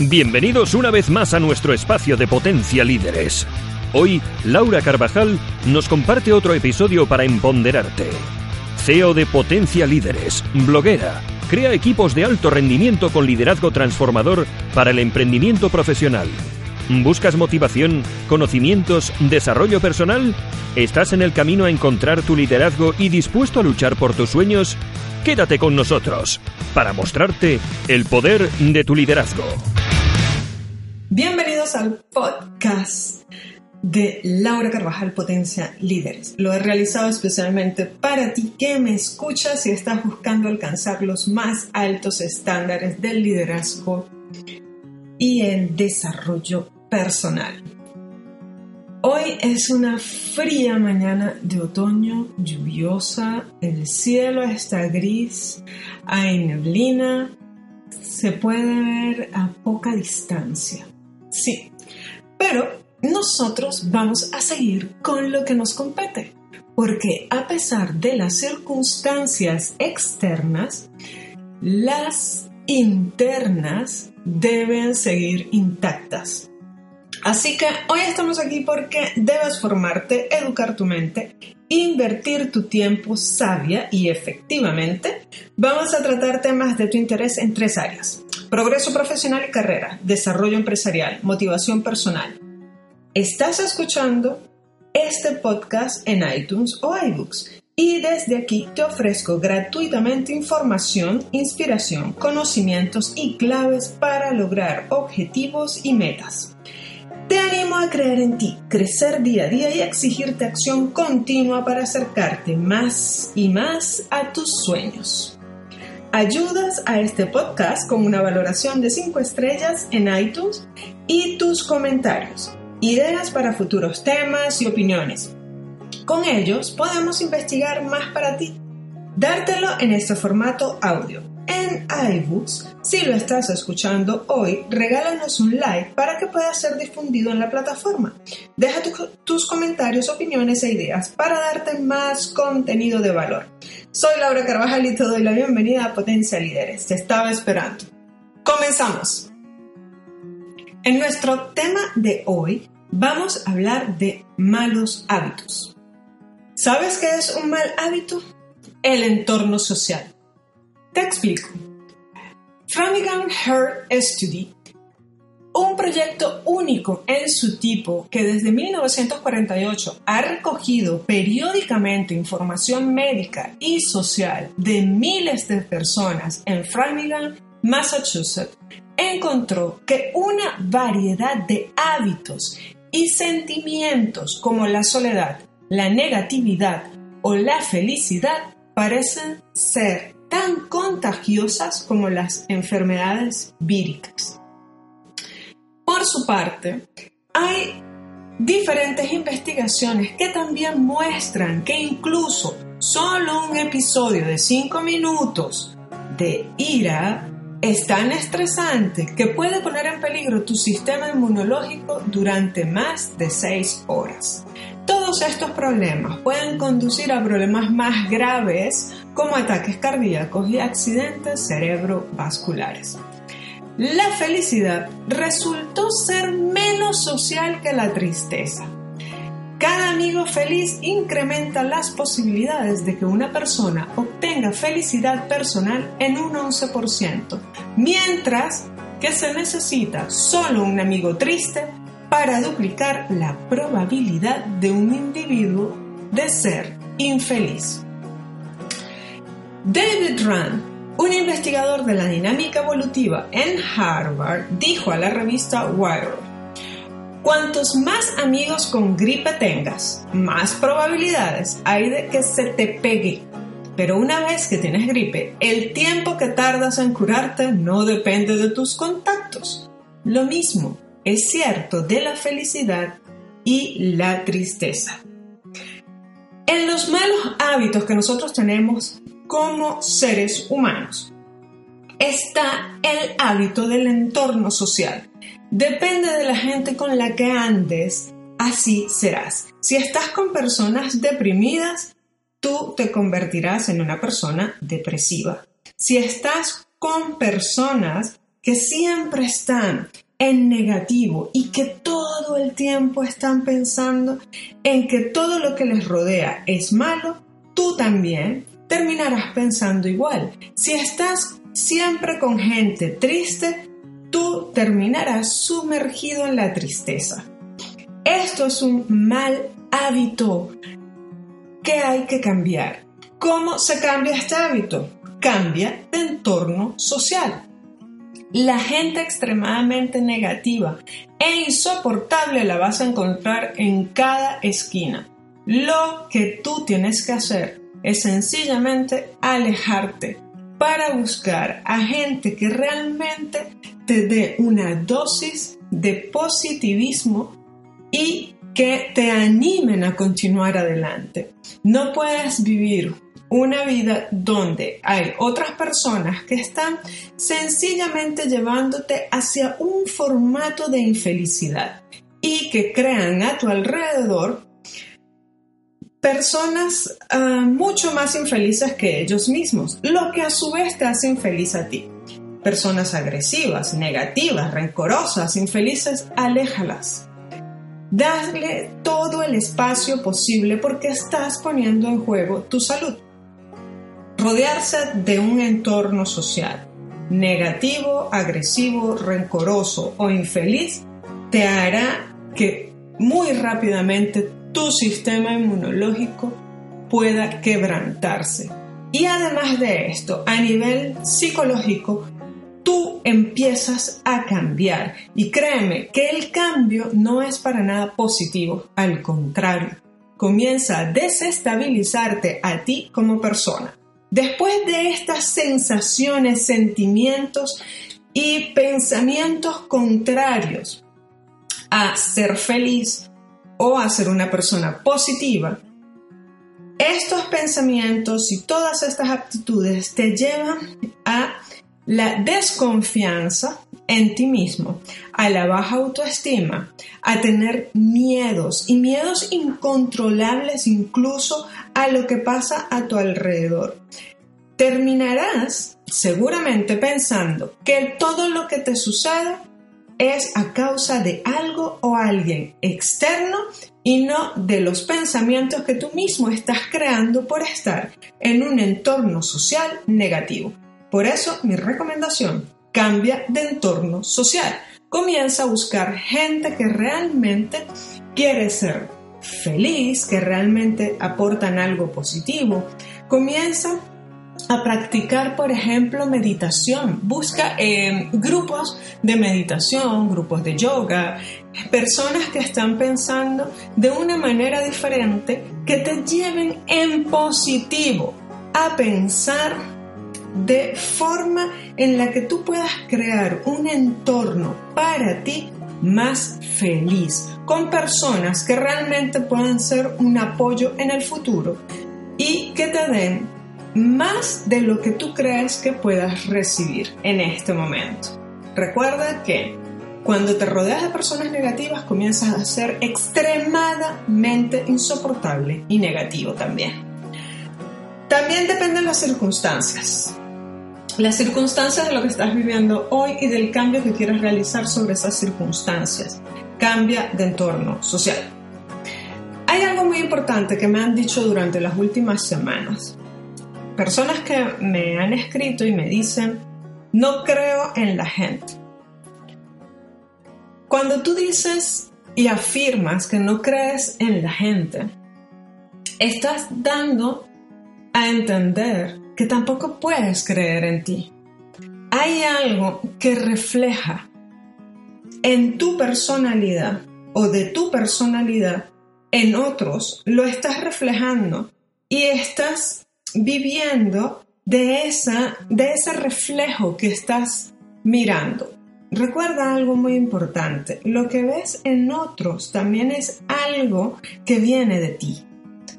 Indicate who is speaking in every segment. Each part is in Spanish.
Speaker 1: Bienvenidos una vez más a nuestro espacio de Potencia Líderes. Hoy, Laura Carvajal nos comparte otro episodio para empoderarte. CEO de Potencia Líderes, bloguera, crea equipos de alto rendimiento con liderazgo transformador para el emprendimiento profesional. ¿Buscas motivación, conocimientos, desarrollo personal? ¿Estás en el camino a encontrar tu liderazgo y dispuesto a luchar por tus sueños? Quédate con nosotros para mostrarte el poder de tu liderazgo.
Speaker 2: Bienvenidos al podcast de Laura Carvajal Potencia Líderes. Lo he realizado especialmente para ti que me escuchas y estás buscando alcanzar los más altos estándares del liderazgo y el desarrollo personal. Hoy es una fría mañana de otoño, lluviosa, el cielo está gris, hay neblina, se puede ver a poca distancia. Sí, pero nosotros vamos a seguir con lo que nos compete, porque a pesar de las circunstancias externas, las internas deben seguir intactas. Así que hoy estamos aquí porque debes formarte, educar tu mente, invertir tu tiempo sabia y efectivamente. Vamos a tratar temas de tu interés en tres áreas. Progreso profesional y carrera, desarrollo empresarial, motivación personal. Estás escuchando este podcast en iTunes o iBooks y desde aquí te ofrezco gratuitamente información, inspiración, conocimientos y claves para lograr objetivos y metas. Te animo a creer en ti, crecer día a día y exigirte acción continua para acercarte más y más a tus sueños. Ayudas a este podcast con una valoración de 5 estrellas en iTunes y tus comentarios, ideas para futuros temas y opiniones. Con ellos podemos investigar más para ti, dártelo en este formato audio. En iBooks, si lo estás escuchando hoy, regálanos un like para que pueda ser difundido en la plataforma. Deja tus comentarios, opiniones e ideas para darte más contenido de valor. Soy Laura Carvajal y te doy la bienvenida a Potencia Líderes. Te estaba esperando. Comenzamos. En nuestro tema de hoy vamos a hablar de malos hábitos. ¿Sabes qué es un mal hábito? El entorno social. Te explico. Framingham Heart Study un proyecto único en su tipo que desde 1948 ha recogido periódicamente información médica y social de miles de personas en Framingham, Massachusetts, encontró que una variedad de hábitos y sentimientos como la soledad, la negatividad o la felicidad parecen ser tan contagiosas como las enfermedades víricas. Por su parte, hay diferentes investigaciones que también muestran que incluso solo un episodio de 5 minutos de ira es tan estresante que puede poner en peligro tu sistema inmunológico durante más de 6 horas. Todos estos problemas pueden conducir a problemas más graves como ataques cardíacos y accidentes cerebrovasculares. La felicidad resultó ser menos social que la tristeza. Cada amigo feliz incrementa las posibilidades de que una persona obtenga felicidad personal en un 11%, mientras que se necesita solo un amigo triste para duplicar la probabilidad de un individuo de ser infeliz. David Rand un investigador de la dinámica evolutiva en Harvard dijo a la revista Wired, cuantos más amigos con gripe tengas, más probabilidades hay de que se te pegue. Pero una vez que tienes gripe, el tiempo que tardas en curarte no depende de tus contactos. Lo mismo es cierto de la felicidad y la tristeza. En los malos hábitos que nosotros tenemos como seres humanos. Está el hábito del entorno social. Depende de la gente con la que andes, así serás. Si estás con personas deprimidas, tú te convertirás en una persona depresiva. Si estás con personas que siempre están en negativo y que todo el tiempo están pensando en que todo lo que les rodea es malo, tú también terminarás pensando igual. Si estás siempre con gente triste, tú terminarás sumergido en la tristeza. Esto es un mal hábito que hay que cambiar. ¿Cómo se cambia este hábito? Cambia de entorno social. La gente extremadamente negativa e insoportable la vas a encontrar en cada esquina. Lo que tú tienes que hacer es sencillamente alejarte para buscar a gente que realmente te dé una dosis de positivismo y que te animen a continuar adelante. No puedes vivir una vida donde hay otras personas que están sencillamente llevándote hacia un formato de infelicidad y que crean a tu alrededor personas ah, mucho más infelices que ellos mismos, lo que a su vez te hace infeliz a ti. Personas agresivas, negativas, rencorosas, infelices, aléjalas. Dale todo el espacio posible porque estás poniendo en juego tu salud. Rodearse de un entorno social negativo, agresivo, rencoroso o infeliz te hará que muy rápidamente tu sistema inmunológico pueda quebrantarse. Y además de esto, a nivel psicológico, tú empiezas a cambiar. Y créeme que el cambio no es para nada positivo, al contrario, comienza a desestabilizarte a ti como persona. Después de estas sensaciones, sentimientos y pensamientos contrarios a ser feliz, o a ser una persona positiva, estos pensamientos y todas estas aptitudes te llevan a la desconfianza en ti mismo, a la baja autoestima, a tener miedos y miedos incontrolables incluso a lo que pasa a tu alrededor. Terminarás seguramente pensando que todo lo que te sucede es a causa de algo o alguien externo y no de los pensamientos que tú mismo estás creando por estar en un entorno social negativo. Por eso mi recomendación, cambia de entorno social. Comienza a buscar gente que realmente quiere ser feliz, que realmente aportan algo positivo. Comienza a practicar, por ejemplo, meditación. Busca eh, grupos de meditación, grupos de yoga, personas que están pensando de una manera diferente que te lleven en positivo a pensar de forma en la que tú puedas crear un entorno para ti más feliz, con personas que realmente puedan ser un apoyo en el futuro y que te den más de lo que tú crees que puedas recibir en este momento. Recuerda que cuando te rodeas de personas negativas comienzas a ser extremadamente insoportable y negativo también. También dependen las circunstancias. Las circunstancias de lo que estás viviendo hoy y del cambio que quieres realizar sobre esas circunstancias. Cambia de entorno social. Hay algo muy importante que me han dicho durante las últimas semanas personas que me han escrito y me dicen, no creo en la gente. Cuando tú dices y afirmas que no crees en la gente, estás dando a entender que tampoco puedes creer en ti. Hay algo que refleja en tu personalidad o de tu personalidad en otros, lo estás reflejando y estás viviendo de, esa, de ese reflejo que estás mirando. Recuerda algo muy importante, lo que ves en otros también es algo que viene de ti.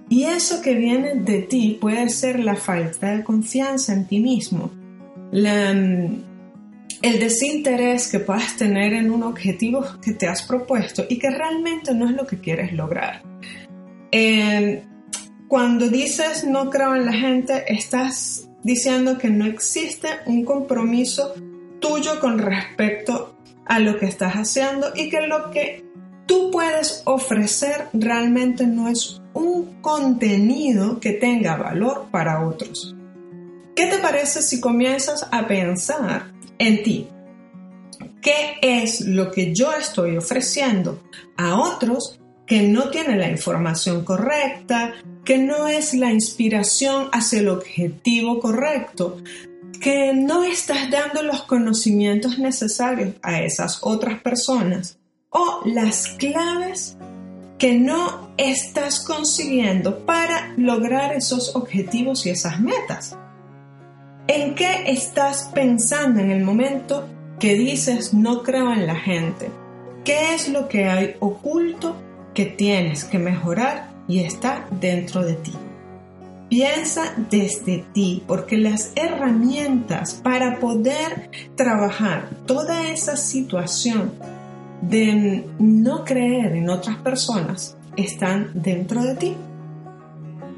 Speaker 2: Y eso que viene de ti puede ser la falta de confianza en ti mismo, el desinterés que puedas tener en un objetivo que te has propuesto y que realmente no es lo que quieres lograr. Eh, cuando dices no creo en la gente, estás diciendo que no existe un compromiso tuyo con respecto a lo que estás haciendo y que lo que tú puedes ofrecer realmente no es un contenido que tenga valor para otros. ¿Qué te parece si comienzas a pensar en ti? ¿Qué es lo que yo estoy ofreciendo a otros que no tienen la información correcta, que no es la inspiración hacia el objetivo correcto, que no estás dando los conocimientos necesarios a esas otras personas o las claves que no estás consiguiendo para lograr esos objetivos y esas metas. ¿En qué estás pensando en el momento que dices no creo en la gente? ¿Qué es lo que hay oculto que tienes que mejorar y está dentro de ti? Piensa desde ti, porque las herramientas para poder trabajar toda esa situación de no creer en otras personas están dentro de ti.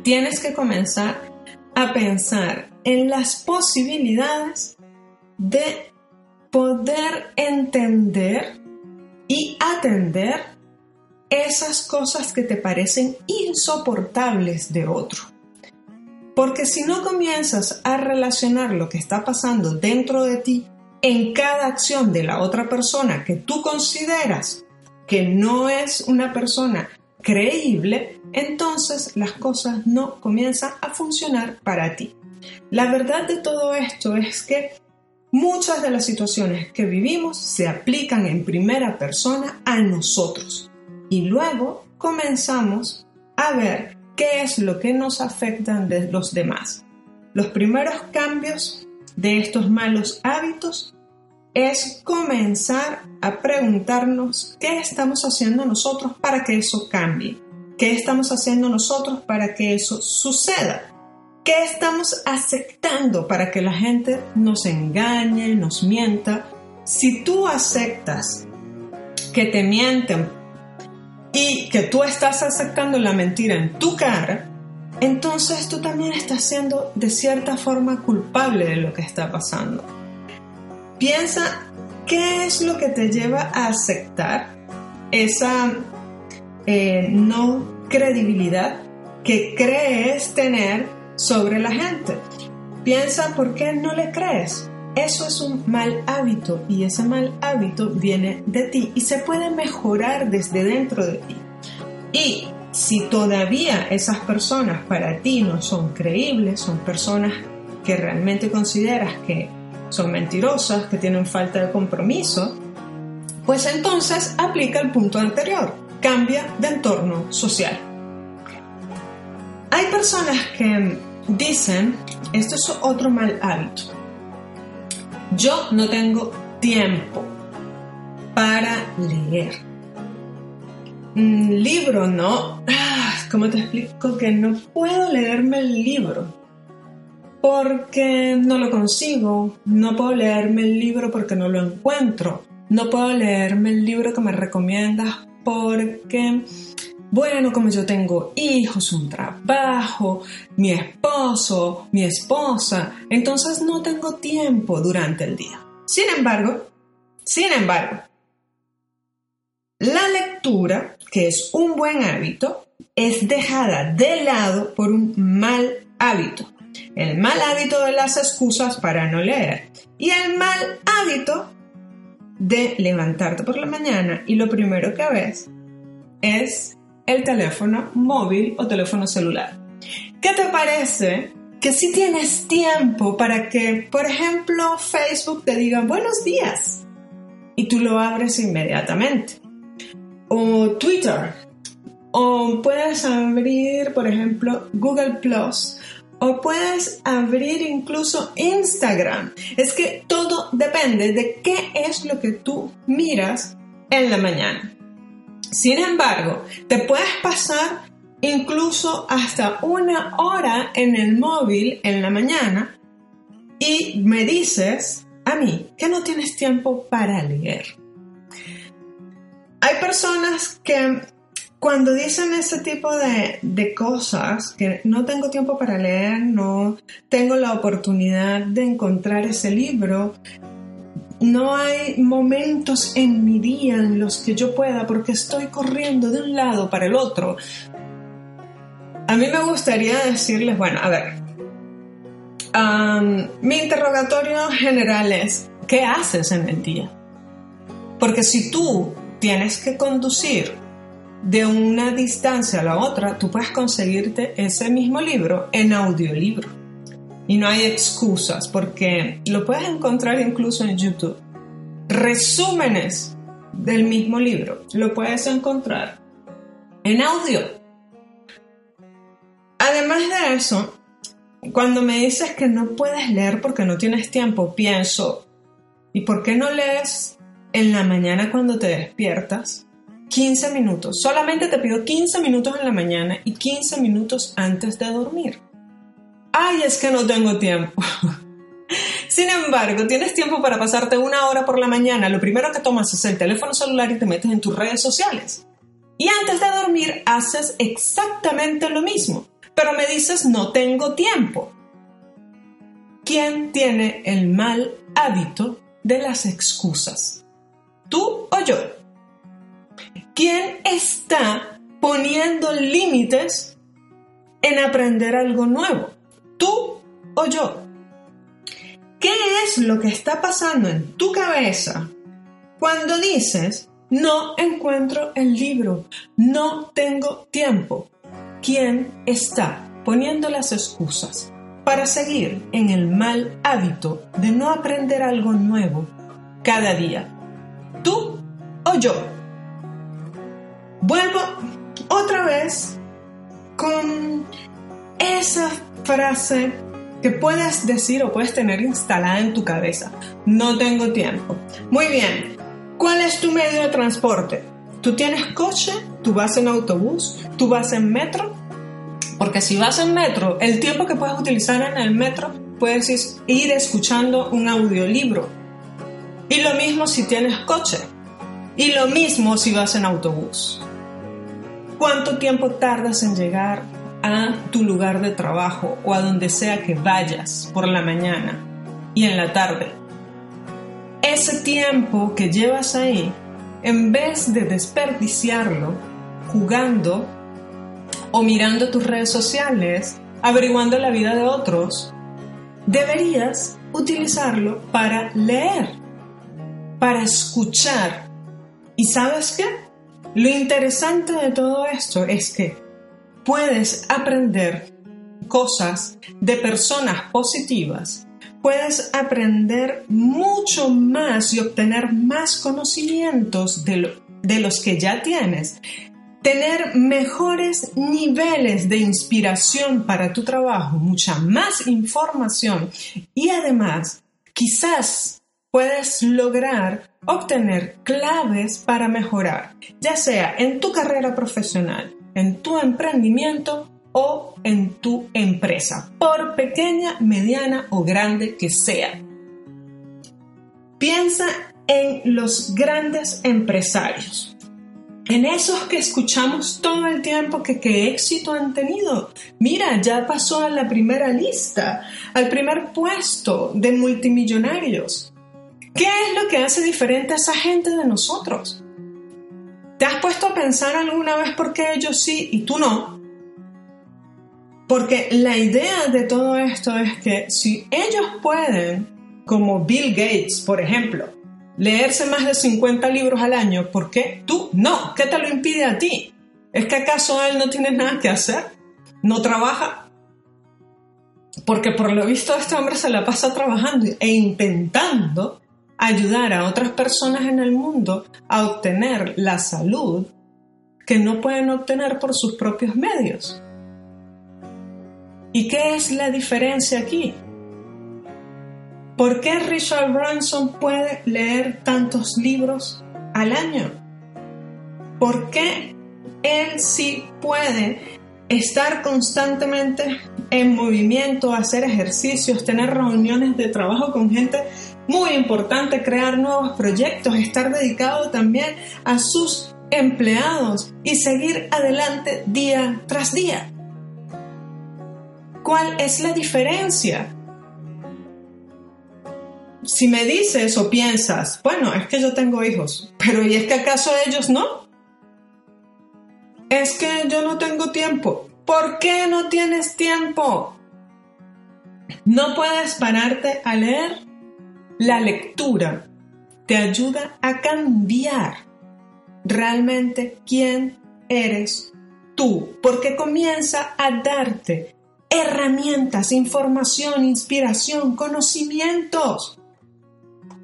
Speaker 2: Tienes que comenzar a pensar en las posibilidades de poder entender y atender esas cosas que te parecen insoportables de otro. Porque si no comienzas a relacionar lo que está pasando dentro de ti en cada acción de la otra persona que tú consideras que no es una persona creíble, entonces las cosas no comienzan a funcionar para ti. La verdad de todo esto es que muchas de las situaciones que vivimos se aplican en primera persona a nosotros y luego comenzamos a ver qué es lo que nos afecta de los demás. Los primeros cambios de estos malos hábitos es comenzar a preguntarnos qué estamos haciendo nosotros para que eso cambie, qué estamos haciendo nosotros para que eso suceda, qué estamos aceptando para que la gente nos engañe, nos mienta. Si tú aceptas que te mienten y que tú estás aceptando la mentira en tu cara, entonces tú también estás siendo de cierta forma culpable de lo que está pasando. Piensa qué es lo que te lleva a aceptar esa eh, no credibilidad que crees tener sobre la gente. Piensa por qué no le crees. Eso es un mal hábito y ese mal hábito viene de ti y se puede mejorar desde dentro de ti. Y si todavía esas personas para ti no son creíbles, son personas que realmente consideras que son mentirosas, que tienen falta de compromiso, pues entonces aplica el punto anterior, cambia de entorno social. Hay personas que dicen, esto es otro mal hábito, yo no tengo tiempo para leer. Un libro, ¿no? Ah, ¿Cómo te explico que no puedo leerme el libro? Porque no lo consigo. No puedo leerme el libro porque no lo encuentro. No puedo leerme el libro que me recomiendas porque bueno, como yo tengo hijos, un trabajo, mi esposo, mi esposa, entonces no tengo tiempo durante el día. Sin embargo, sin embargo, la lectura, que es un buen hábito, es dejada de lado por un mal hábito. El mal hábito de las excusas para no leer y el mal hábito de levantarte por la mañana y lo primero que ves es el teléfono móvil o teléfono celular. ¿Qué te parece que si tienes tiempo para que, por ejemplo, Facebook te diga buenos días y tú lo abres inmediatamente? O Twitter. O puedes abrir, por ejemplo, Google Plus. O puedes abrir incluso Instagram. Es que todo depende de qué es lo que tú miras en la mañana. Sin embargo, te puedes pasar incluso hasta una hora en el móvil en la mañana y me dices a mí que no tienes tiempo para leer. Hay personas que cuando dicen ese tipo de, de, cosas, que no tengo tiempo para leer, no tengo la oportunidad de encontrar ese libro, no hay momentos en mi día en los que yo pueda porque estoy corriendo de un lado para el otro. A mí me gustaría decirles, bueno, a ver, mi interrogatorio general es, ¿qué haces en el día? Porque si tú tienes que conducir de una distancia a la otra, tú puedes conseguirte ese mismo libro en audiolibro. Y no hay excusas porque lo puedes encontrar incluso en YouTube. Resúmenes del mismo libro lo puedes encontrar en audio. Además de eso, cuando me dices que no puedes leer porque no tienes tiempo, pienso, ¿y por qué no lees en la mañana cuando te despiertas? 15 minutos. Solamente te pido 15 minutos en la mañana y 15 minutos antes de dormir. Ay, es que no tengo tiempo. Sin embargo, tienes tiempo para pasarte una hora por la mañana. Lo primero que tomas es el teléfono celular y te metes en tus redes sociales. Y antes de dormir haces exactamente lo mismo. Pero me dices no tengo tiempo. ¿Quién tiene el mal hábito de las excusas? ¿Tú o yo? ¿Quién está poniendo límites en aprender algo nuevo? ¿Tú o yo? ¿Qué es lo que está pasando en tu cabeza cuando dices, no encuentro el libro, no tengo tiempo? ¿Quién está poniendo las excusas para seguir en el mal hábito de no aprender algo nuevo cada día? ¿Tú o yo? Vuelvo otra vez con esa frase que puedes decir o puedes tener instalada en tu cabeza. No tengo tiempo. Muy bien. ¿Cuál es tu medio de transporte? ¿Tú tienes coche? ¿Tú vas en autobús? ¿Tú vas en metro? Porque si vas en metro, el tiempo que puedes utilizar en el metro puedes ir escuchando un audiolibro. Y lo mismo si tienes coche. Y lo mismo si vas en autobús. ¿Cuánto tiempo tardas en llegar a tu lugar de trabajo o a donde sea que vayas por la mañana y en la tarde? Ese tiempo que llevas ahí, en vez de desperdiciarlo jugando o mirando tus redes sociales, averiguando la vida de otros, deberías utilizarlo para leer, para escuchar. ¿Y sabes qué? Lo interesante de todo esto es que puedes aprender cosas de personas positivas, puedes aprender mucho más y obtener más conocimientos de, los que ya tienes, tener mejores niveles de inspiración para tu trabajo, mucha más información y además quizás puedes lograr obtener claves para mejorar, ya sea en tu carrera profesional, en tu emprendimiento o en tu empresa, por pequeña, mediana o grande que sea. Piensa en los grandes empresarios, en esos que escuchamos todo el tiempo que qué éxito han tenido. Mira, ya pasó a la primera lista, al primer puesto de multimillonarios. ¿Qué es lo que hace diferente a esa gente de nosotros? ¿Te has puesto a pensar alguna vez por qué ellos sí y tú no? Porque la idea de todo esto es que si ellos pueden, como Bill Gates, por ejemplo, leerse más de 50 libros al año, ¿por qué tú no? ¿Qué te lo impide a ti? ¿Es que acaso él no tiene nada que hacer? ¿No trabaja? Porque por lo visto este hombre se la pasa trabajando e intentando ayudar a otras personas en el mundo a obtener la salud que no pueden obtener por sus propios medios. ¿Y qué es la diferencia aquí? ¿Por qué Richard Branson puede leer tantos libros al año? ¿Por qué él sí puede estar constantemente en movimiento, hacer ejercicios, tener reuniones de trabajo con gente muy importante crear nuevos proyectos, estar dedicado también a sus empleados y seguir adelante día tras día. ¿Cuál es la diferencia? si me dices o piensas, bueno, es que yo tengo hijos, pero ¿y es que acaso ellos no? Es que yo no tengo tiempo. ¿Por qué no tienes tiempo? No puedes pararte a leer. La lectura te ayuda a cambiar realmente quién eres tú, porque comienza a darte herramientas, información, inspiración, conocimientos.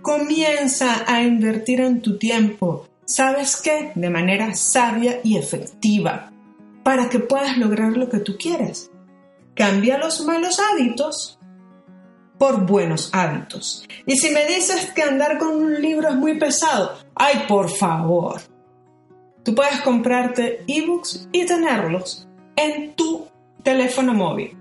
Speaker 2: Comienza a invertir en tu tiempo, ¿sabes qué? De manera sabia y efectiva, para que puedas lograr lo que tú quieres. Cambia los malos hábitos por buenos hábitos. Y si me dices que andar con un libro es muy pesado, ay, por favor. Tú puedes comprarte ebooks y tenerlos en tu teléfono móvil.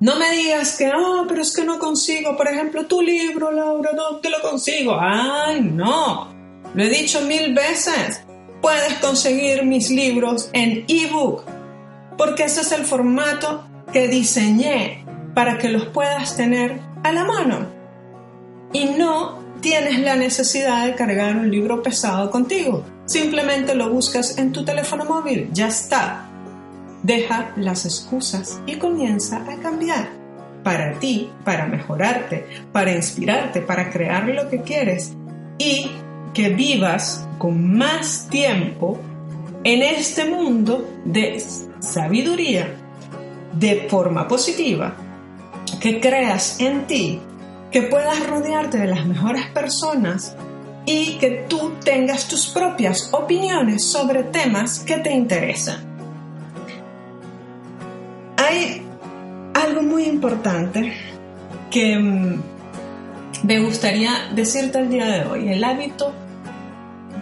Speaker 2: No me digas que, ah, pero es que no consigo, por ejemplo, tu libro, Laura, ¿dónde lo consigo? Ay, no. Lo he dicho mil veces. Puedes conseguir mis libros en ebook, porque ese es el formato que diseñé para que los puedas tener a la mano. Y no tienes la necesidad de cargar un libro pesado contigo. Simplemente lo buscas en tu teléfono móvil. Ya está. Deja las excusas y comienza a cambiar. Para ti, para mejorarte, para inspirarte, para crear lo que quieres y que vivas con más tiempo en este mundo de sabiduría, de forma positiva, que creas en ti, que puedas rodearte de las mejores personas y que tú tengas tus propias opiniones sobre temas que te interesan. Hay algo muy importante que mm, me gustaría decirte el día de hoy, el hábito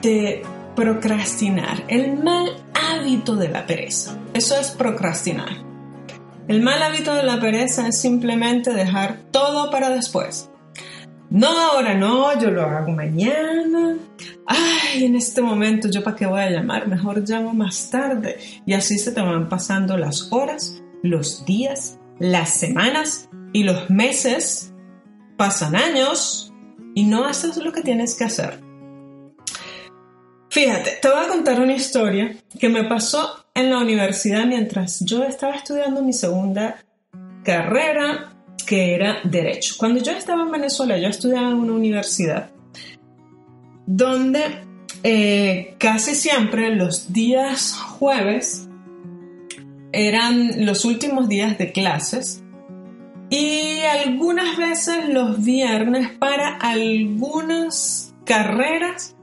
Speaker 2: de procrastinar, el mal hábito de la pereza. Eso es procrastinar. El mal hábito de la pereza es simplemente dejar todo para después. No, ahora no, yo lo hago mañana. Ay, en este momento yo para qué voy a llamar, mejor llamo más tarde. Y así se te van pasando las horas, los días, las semanas y los meses. Pasan años y no haces lo que tienes que hacer. Fíjate, te voy a contar una historia que me pasó en la universidad mientras yo estaba estudiando mi segunda carrera, que era Derecho. Cuando yo estaba en Venezuela, yo estudiaba en una universidad donde eh, casi siempre los días jueves eran los últimos días de clases y algunas veces los viernes para algunas carreras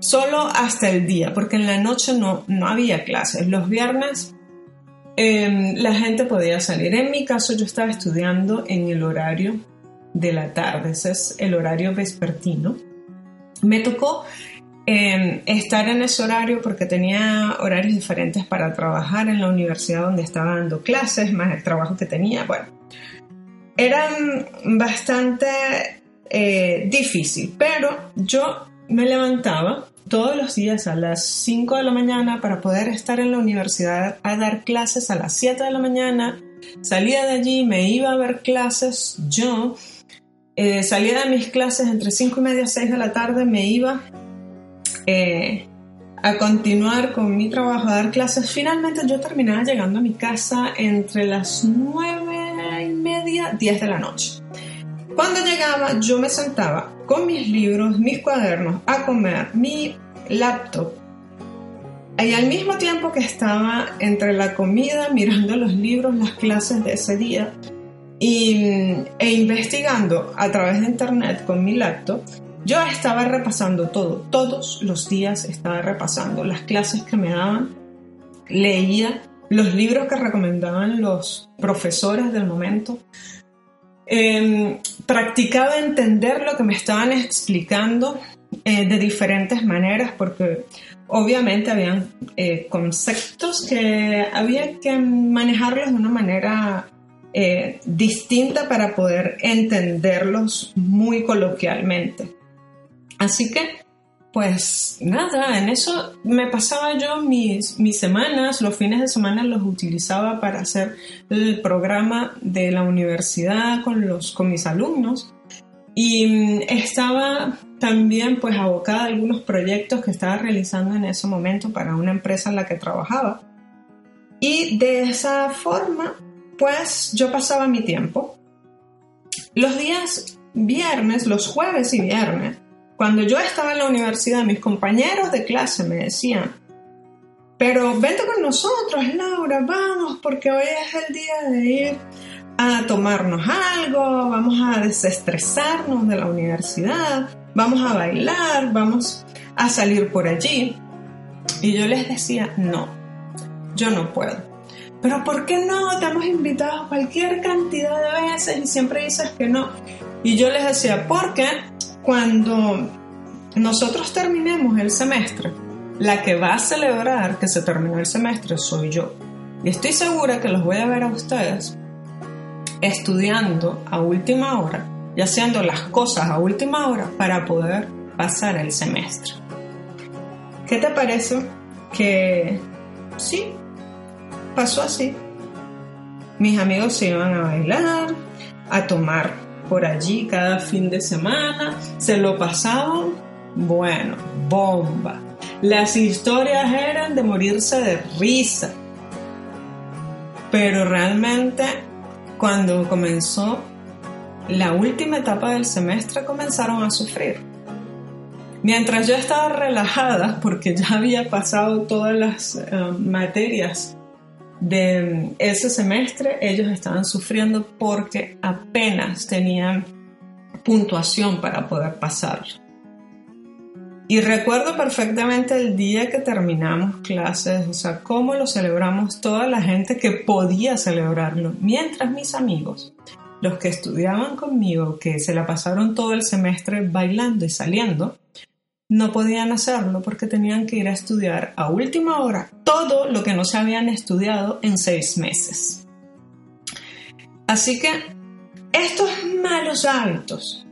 Speaker 2: solo hasta el día, porque en la noche no, no había clases. Los viernes em, la gente podía salir. En mi caso yo estaba estudiando en el horario de la tarde, ese es el horario vespertino. Me tocó em, estar en ese horario porque tenía horarios diferentes para trabajar en la universidad donde estaba dando clases, más el trabajo que tenía. Bueno, era bastante eh, difícil, pero yo me levantaba todos los días a las 5 de la mañana para poder estar en la universidad a dar clases a las 7 de la mañana. Salía de allí, me iba a ver clases yo. Eh, salía de mis clases entre 5 y media y 6 de la tarde, me iba eh, a continuar con mi trabajo, a dar clases. Finalmente yo terminaba llegando a mi casa entre las 9 y media, 10 de la noche. Cuando llegaba, yo me sentaba con mis libros, mis cuadernos, a comer, mi laptop. Y al mismo tiempo que estaba entre la comida, mirando los libros, las clases de ese día, e investigando a través de internet con mi laptop, yo estaba repasando todo, todos los días estaba repasando las clases que me daban, leía los libros que recomendaban los profesores del momento, Em, practicaba entender lo que me estaban explicando eh, de diferentes maneras porque obviamente habían eh, conceptos que había que manejarlos de una manera eh, distinta para poder entenderlos muy coloquialmente. Así que pues nada, en eso me pasaba yo mis, mis semanas, los fines de semana los utilizaba para hacer el programa de la universidad con, los, con mis alumnos y mm, estaba también pues abocada a algunos proyectos que estaba realizando en ese momento para una empresa en la que trabajaba. Y de esa forma pues yo pasaba mi tiempo. Los días viernes, los jueves y viernes, cuando yo estaba en la universidad, mis compañeros de clase me decían, pero vente con nosotros, Laura, vamos, porque hoy es el día de ir a tomarnos algo, vamos a desestresarnos de la universidad, vamos a bailar, vamos a salir por allí. Y yo les decía, no, yo no puedo. Pero ¿por qué no? Te hemos invitado cualquier cantidad de veces y siempre dices que no. Y yo les decía, porque cuando nosotros terminemos el semestre, la que va a celebrar que se terminó el semestre soy yo. Y estoy segura que los voy a ver a ustedes estudiando a última hora y haciendo las cosas a última hora para poder pasar el semestre. ¿Qué te parece que sí, pasó así? Mis amigos se iban a bailar, a tomar por allí cada fin de semana, se lo pasaban, bueno, bomba. Las historias eran de morirse de risa. Pero realmente cuando comenzó la última etapa del semestre comenzaron a sufrir. Mientras yo estaba relajada porque ya había pasado todas las eh, materias de ese semestre, ellos estaban sufriendo porque apenas tenían puntuación para poder pasar. Y recuerdo perfectamente el día que terminamos clases, o sea, cómo lo celebramos toda la gente que podía celebrarlo, mientras mis amigos, los que estudiaban conmigo, que se la pasaron todo el semestre bailando y saliendo, no podían hacerlo porque tenían que ir a estudiar a última hora todo lo que no se habían estudiado en seis meses. Así que estos malos hábitos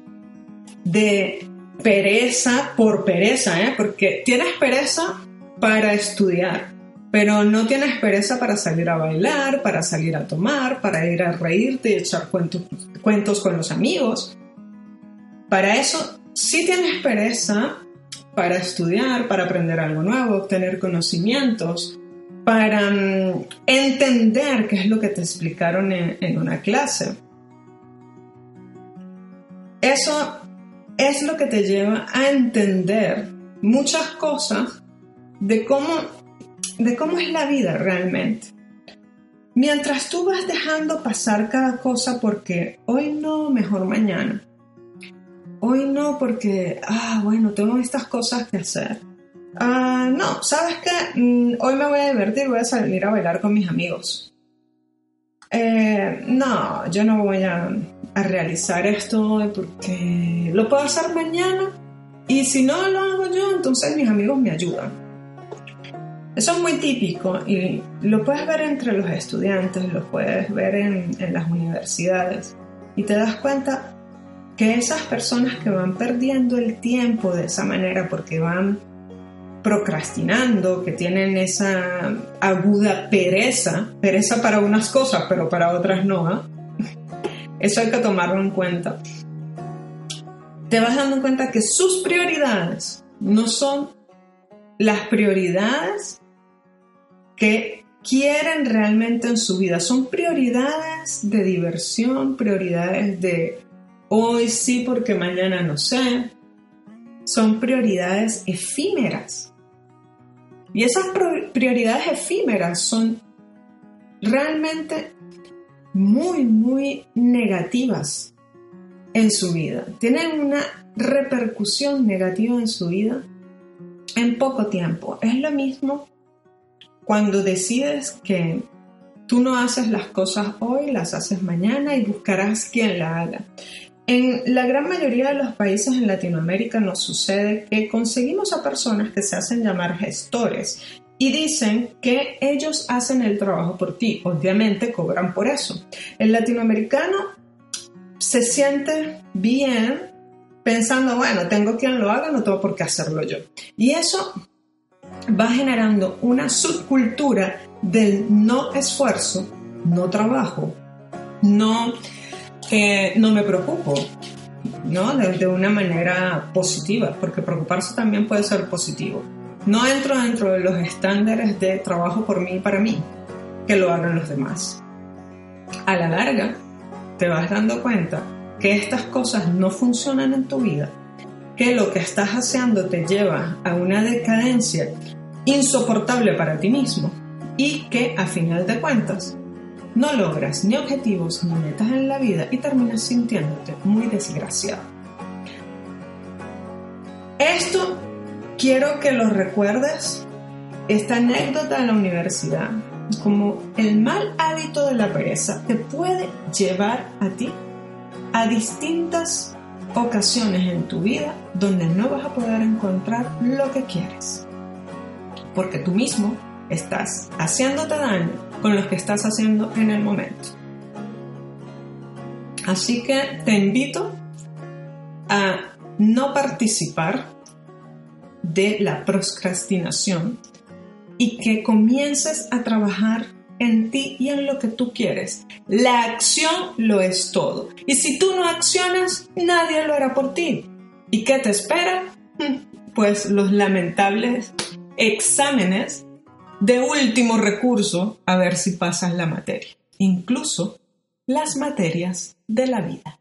Speaker 2: de pereza por pereza, ¿eh? porque tienes pereza para estudiar, pero no tienes pereza para salir a bailar, para salir a tomar, para ir a reírte y echar cuentos, cuentos con los amigos. Para eso sí tienes pereza para estudiar, para aprender algo nuevo, obtener conocimientos, para mm, entender qué es lo que te explicaron en, en una clase. Eso es lo que te lleva a entender muchas cosas de cómo, de cómo es la vida realmente. Mientras tú vas dejando pasar cada cosa porque hoy no, mejor mañana. Hoy no porque, ah, bueno, tengo estas cosas que hacer. Ah, no, ¿sabes qué? Mm, hoy me voy a divertir, voy a salir a bailar con mis amigos. Eh, no, yo no voy a, realizar esto porque lo puedo hacer mañana y si no lo hago yo, entonces mis amigos me ayudan. Eso es muy típico y lo puedes ver entre los estudiantes, lo puedes ver en las universidades y te das cuenta que esas personas que van perdiendo el tiempo de esa manera porque van procrastinando, que tienen esa aguda pereza, pereza para unas cosas, pero para otras no. ¿ah? Eso hay que tomarlo en cuenta. Te vas dando cuenta que sus prioridades no son las prioridades que quieren realmente en su vida. Son prioridades de diversión, prioridades de hoy sí porque mañana no sé. Son prioridades efímeras. Y esas prioridades efímeras son realmente muy, muy negativas en su vida. Tienen una repercusión negativa en su vida en poco tiempo. Es lo mismo cuando decides que tú no haces las cosas hoy, las haces mañana y buscarás quien la haga. En la gran mayoría de los países en Latinoamérica nos sucede que conseguimos a personas que se hacen llamar gestores y dicen que ellos hacen el trabajo por ti. Obviamente cobran por eso. El latinoamericano se siente bien pensando, bueno, tengo quien lo haga, no tengo por qué hacerlo yo. Y eso va generando una subcultura del no esfuerzo, no trabajo, no, eh, no me preocupo, ¿no? De, una manera positiva, porque preocuparse también puede ser positivo. No entro dentro de los estándares de trabajo por mí y para mí, que lo hagan los demás. A la larga, te vas dando cuenta que estas cosas no funcionan en tu vida, que lo que estás haciendo te lleva a una decadencia insoportable para ti mismo y que a final de cuentas no logras ni objetivos ni metas en la vida y terminas sintiéndote muy desgraciado. Esto quiero que lo recuerdes, esta anécdota de la universidad, como el mal hábito de la pereza te puede llevar a ti a distintas ocasiones en tu vida donde no vas a poder encontrar lo que quieres. Porque tú mismo estás haciéndote daño con lo que estás haciendo en el momento. Así que te invito a no participar de la procrastinación y que comiences a trabajar en ti y en lo que tú quieres. La acción lo es todo. Y si tú no accionas, nadie lo hará por ti. ¿Y qué te espera? Pues los lamentables exámenes de último recurso a ver si pasas la materia, incluso las materias de la vida.